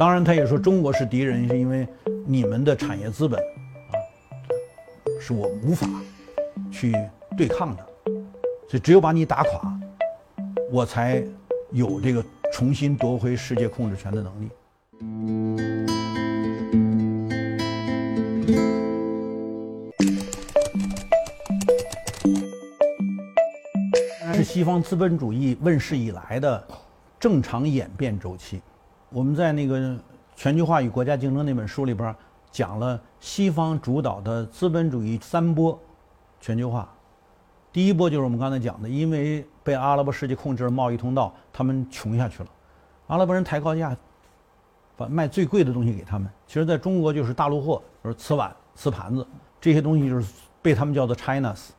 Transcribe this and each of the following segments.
当然，他也说中国是敌人，是因为你们的产业资本啊，是我无法去对抗的，所以只有把你打垮，我才有这个重新夺回世界控制权的能力。是西方资本主义问世以来的正常演变周期。我们在那个《全球化与国家竞争》那本书里边讲了西方主导的资本主义三波全球化。第一波就是我们刚才讲的，因为被阿拉伯世界控制了贸易通道，他们穷下去了。阿拉伯人抬高价，把卖最贵的东西给他们。其实在中国就是大陆货，就是瓷碗、瓷盘子这些东西，就是被他们叫做 China's。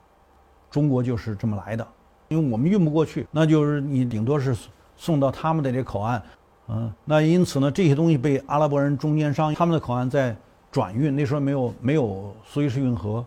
中国就是这么来的，因为我们运不过去，那就是你顶多是送到他们的这口岸。嗯，那因此呢，这些东西被阿拉伯人中间商他们的口岸在转运，那时候没有没有苏伊士运河，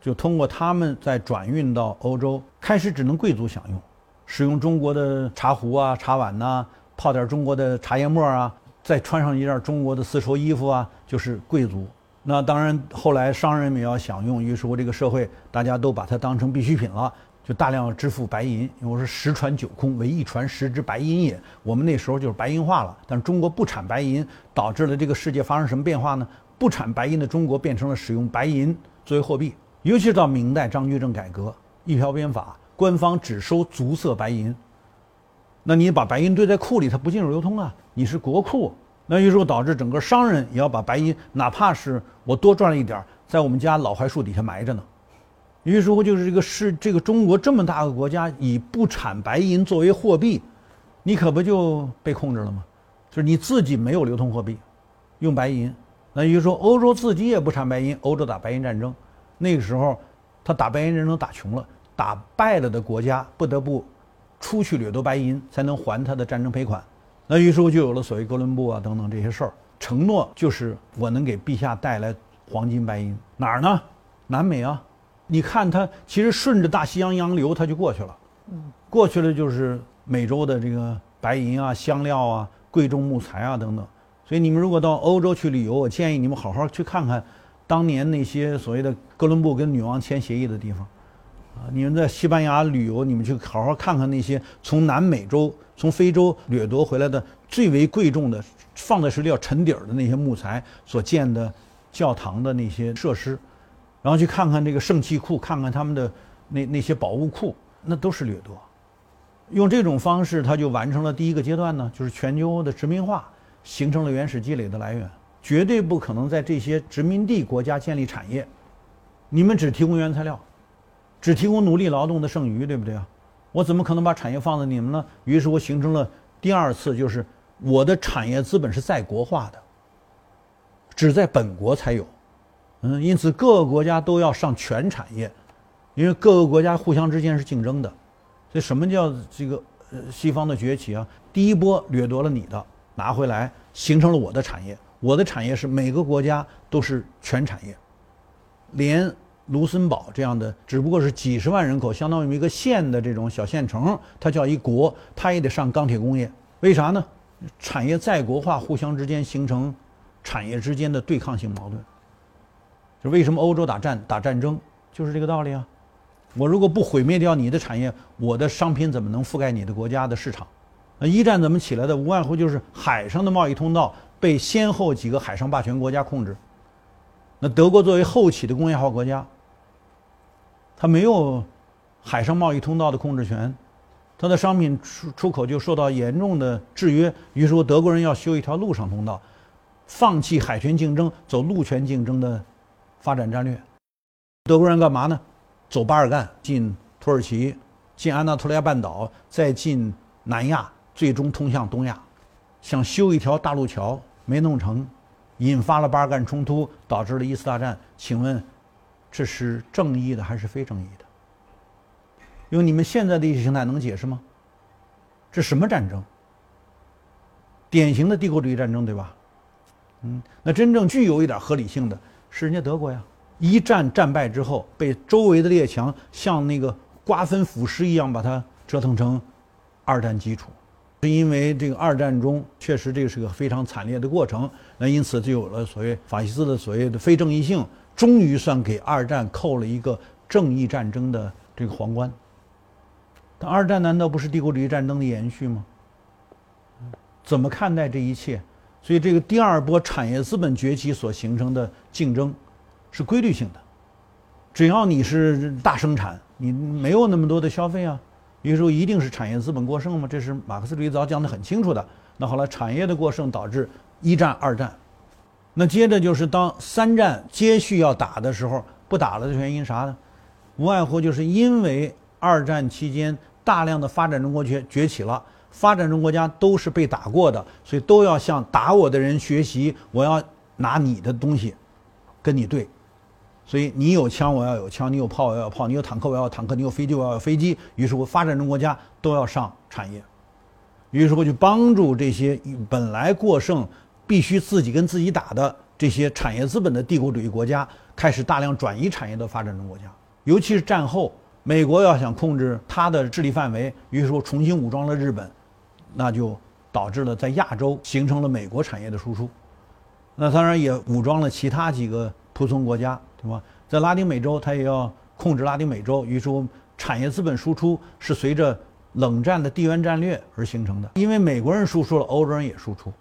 就通过他们再转运到欧洲。开始只能贵族享用，使用中国的茶壶啊、茶碗呐，泡点中国的茶叶沫啊，再穿上一件中国的丝绸衣服啊，就是贵族。那当然，后来商人们也要享用，于是乎这个社会大家都把它当成必需品了。就大量支付白银，我说十传九空，唯一传十之白银也。我们那时候就是白银化了，但是中国不产白银，导致了这个世界发生什么变化呢？不产白银的中国变成了使用白银作为货币，尤其是到明代张居正改革一条鞭法，官方只收足色白银。那你把白银堆在库里，它不进入流通啊，你是国库。那于是导致整个商人也要把白银，哪怕是我多赚了一点，在我们家老槐树底下埋着呢。于是乎，就是这个是这个中国这么大个国家，以不产白银作为货币，你可不就被控制了吗？就是你自己没有流通货币，用白银。那于是说，欧洲自己也不产白银，欧洲打白银战争，那个时候，他打白银战争打穷了，打败了的国家不得不出去掠夺白银，才能还他的战争赔款。那于是乎就有了所谓哥伦布啊等等这些事儿，承诺就是我能给陛下带来黄金白银，哪儿呢？南美啊。你看它，其实顺着大西洋洋流，它就过去了。嗯，过去了就是美洲的这个白银啊、香料啊、贵重木材啊等等。所以你们如果到欧洲去旅游，我建议你们好好去看看当年那些所谓的哥伦布跟女王签协议的地方。啊，你们在西班牙旅游，你们去好好看看那些从南美洲、从非洲掠夺回来的最为贵重的、放在水里要沉底儿的那些木材所建的教堂的那些设施。然后去看看这个圣器库，看看他们的那那些宝物库，那都是掠夺。用这种方式，他就完成了第一个阶段呢，就是全球的殖民化，形成了原始积累的来源。绝对不可能在这些殖民地国家建立产业，你们只提供原材料，只提供努力劳动的剩余，对不对啊？我怎么可能把产业放在你们呢？于是我形成了第二次，就是我的产业资本是在国化的，只在本国才有。嗯，因此各个国家都要上全产业，因为各个国家互相之间是竞争的。所以什么叫这个呃西方的崛起啊？第一波掠夺了你的，拿回来形成了我的产业。我的产业是每个国家都是全产业，连卢森堡这样的只不过是几十万人口，相当于一个县的这种小县城，它叫一国，它也得上钢铁工业。为啥呢？产业在国化，互相之间形成产业之间的对抗性矛盾。为什么欧洲打战打战争，就是这个道理啊！我如果不毁灭掉你的产业，我的商品怎么能覆盖你的国家的市场？那一战怎么起来的？无外乎就是海上的贸易通道被先后几个海上霸权国家控制。那德国作为后起的工业化国家，它没有海上贸易通道的控制权，它的商品出出口就受到严重的制约。于是说，德国人要修一条陆上通道，放弃海权竞争，走陆权竞争的。发展战略，德国人干嘛呢？走巴尔干，进土耳其，进安纳托利亚半岛，再进南亚，最终通向东亚，想修一条大陆桥没弄成，引发了巴尔干冲突，导致了一次大战。请问，这是正义的还是非正义的？用你们现在的意识形态能解释吗？这什么战争？典型的帝国主义战争，对吧？嗯，那真正具有一点合理性的。是人家德国呀！一战战败之后，被周围的列强像那个瓜分腐蚀一样把它折腾成二战基础。是因为这个二战中确实这是个非常惨烈的过程，那因此就有了所谓法西斯的所谓的非正义性，终于算给二战扣了一个正义战争的这个皇冠。但二战难道不是帝国主义战争的延续吗？怎么看待这一切？所以这个第二波产业资本崛起所形成的竞争，是规律性的。只要你是大生产，你没有那么多的消费啊。有时候一定是产业资本过剩吗？这是马克思主义早讲得很清楚的。那好了，产业的过剩导致一战、二战。那接着就是当三战接续要打的时候，不打了的原因啥呢？无外乎就是因为二战期间大量的发展中国崛崛起了，发展中国家都是被打过的，所以都要向打我的人学习，我要拿你的东西跟你对。所以你有枪，我要有枪；你有炮，我要有炮；你有坦克，我要有坦克；你有飞机，我要有飞机。于是乎，发展中国家都要上产业，于是乎就帮助这些本来过剩、必须自己跟自己打的这些产业资本的帝国主义国家，开始大量转移产业到发展中国家。尤其是战后，美国要想控制它的势力范围，于是说重新武装了日本，那就导致了在亚洲形成了美国产业的输出。那当然也武装了其他几个仆从国家。对吧？在拉丁美洲，它也要控制拉丁美洲，于是产业资本输出是随着冷战的地缘战略而形成的。因为美国人输出了，欧洲人也输出。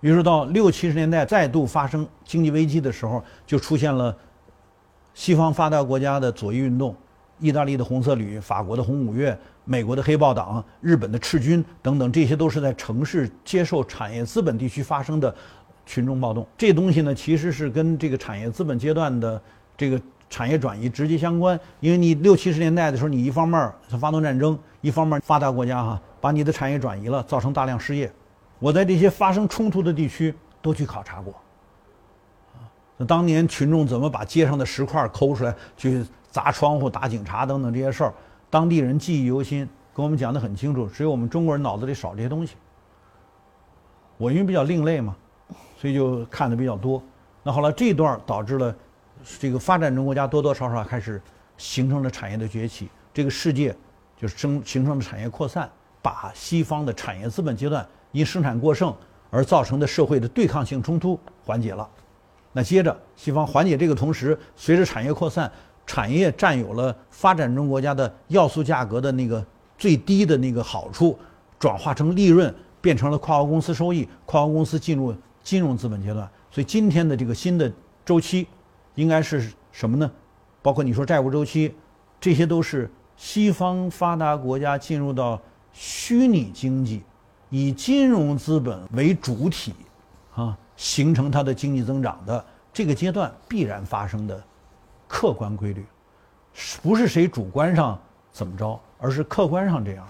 于是到六七十年代再度发生经济危机的时候，就出现了西方发达国家的左翼运动，意大利的红色旅、法国的红五月、美国的黑豹党、日本的赤军等等，这些都是在城市接受产业资本地区发生的。群众暴动，这东西呢，其实是跟这个产业资本阶段的这个产业转移直接相关。因为你六七十年代的时候，你一方面发动战争，一方面发达国家哈把你的产业转移了，造成大量失业。我在这些发生冲突的地区都去考察过。那当年群众怎么把街上的石块抠出来去砸窗户、打警察等等这些事儿，当地人记忆犹新，跟我们讲得很清楚。只有我们中国人脑子里少这些东西。我因为比较另类嘛。所以就看的比较多，那后来这一段导致了这个发展中国家多多少少开始形成了产业的崛起，这个世界就是生形成了产业扩散，把西方的产业资本阶段因生产过剩而造成的社会的对抗性冲突缓解了。那接着西方缓解这个同时，随着产业扩散，产业占有了发展中国家的要素价格的那个最低的那个好处，转化成利润，变成了跨国公司收益，跨国公司进入。金融资本阶段，所以今天的这个新的周期，应该是什么呢？包括你说债务周期，这些都是西方发达国家进入到虚拟经济，以金融资本为主体，啊，形成它的经济增长的这个阶段必然发生的客观规律，不是谁主观上怎么着，而是客观上这样。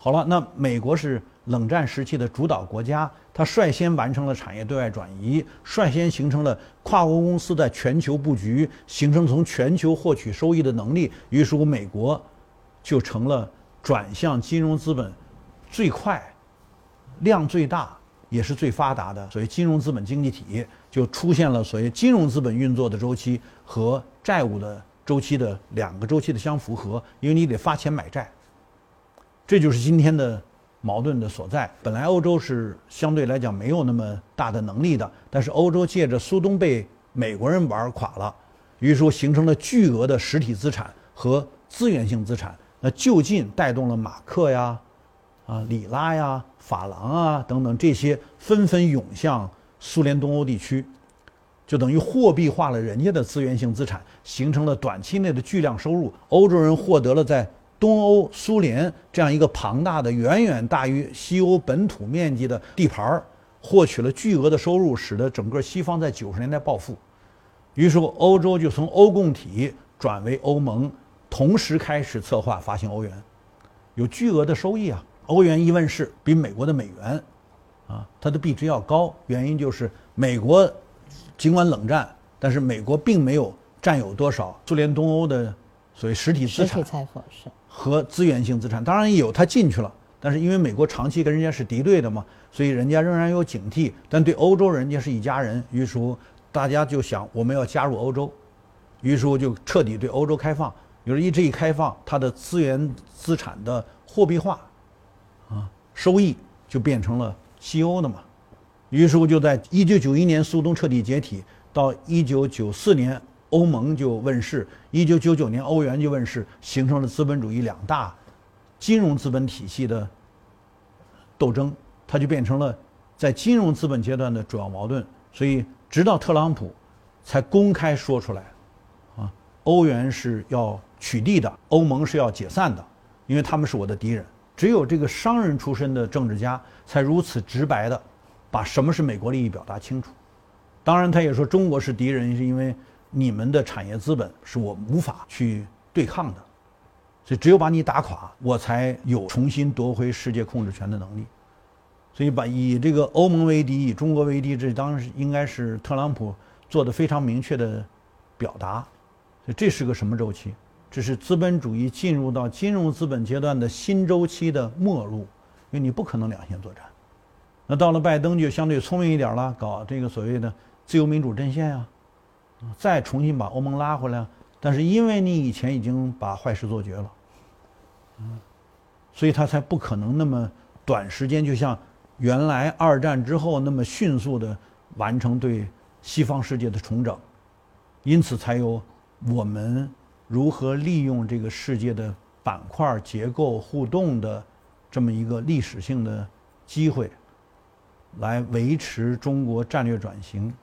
好了，那美国是。冷战时期的主导国家，它率先完成了产业对外转移，率先形成了跨国公司在全球布局，形成从全球获取收益的能力。于是乎，美国就成了转向金融资本最快、量最大也是最发达的所谓金融资本经济体，就出现了所谓金融资本运作的周期和债务的周期的两个周期的相符合，因为你得发钱买债，这就是今天的。矛盾的所在，本来欧洲是相对来讲没有那么大的能力的，但是欧洲借着苏东被美国人玩垮了，于是形成了巨额的实体资产和资源性资产，那就近带动了马克呀、啊里拉呀、法郎啊等等这些纷纷涌向苏联东欧地区，就等于货币化了人家的资源性资产，形成了短期内的巨量收入，欧洲人获得了在。东欧、苏联这样一个庞大的、远远大于西欧本土面积的地盘儿，获取了巨额的收入，使得整个西方在九十年代暴富。于是，欧洲就从欧共体转为欧盟，同时开始策划发行欧元，有巨额的收益啊！欧元一问世，比美国的美元，啊，它的币值要高。原因就是美国尽管冷战，但是美国并没有占有多少苏联东欧的所谓实体资产。实体财富是。和资源性资产当然有，它进去了，但是因为美国长期跟人家是敌对的嘛，所以人家仍然有警惕。但对欧洲人家是一家人，于是乎大家就想我们要加入欧洲，于是乎就彻底对欧洲开放。有了一这一开放，它的资源资产的货币化，啊，收益就变成了西欧的嘛。于是乎，就在一九九一年苏东彻底解体，到一九九四年欧盟就问世，一九九九年欧元就问世，形成了资本主义两大金融资本体系的斗争，它就变成了在金融资本阶段的主要矛盾。所以，直到特朗普才公开说出来，啊，欧元是要取缔的，欧盟是要解散的，因为他们是我的敌人。只有这个商人出身的政治家才如此直白的。把什么是美国利益表达清楚，当然他也说中国是敌人，是因为你们的产业资本是我无法去对抗的，所以只有把你打垮，我才有重新夺回世界控制权的能力。所以把以这个欧盟为敌，以中国为敌，这当时应该是特朗普做的非常明确的表达。所以这是个什么周期？这是资本主义进入到金融资本阶段的新周期的末路，因为你不可能两线作战。那到了拜登就相对聪明一点了，搞这个所谓的自由民主阵线呀，再重新把欧盟拉回来。但是因为你以前已经把坏事做绝了，嗯，所以他才不可能那么短时间就像原来二战之后那么迅速的完成对西方世界的重整。因此才有我们如何利用这个世界的板块结构互动的这么一个历史性的机会。来维持中国战略转型，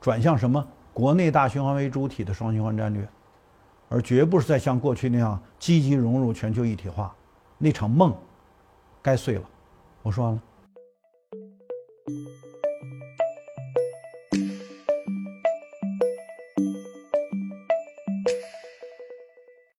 转向什么？国内大循环为主体的双循环战略，而绝不是再像过去那样积极融入全球一体化。那场梦该碎了。我说完了。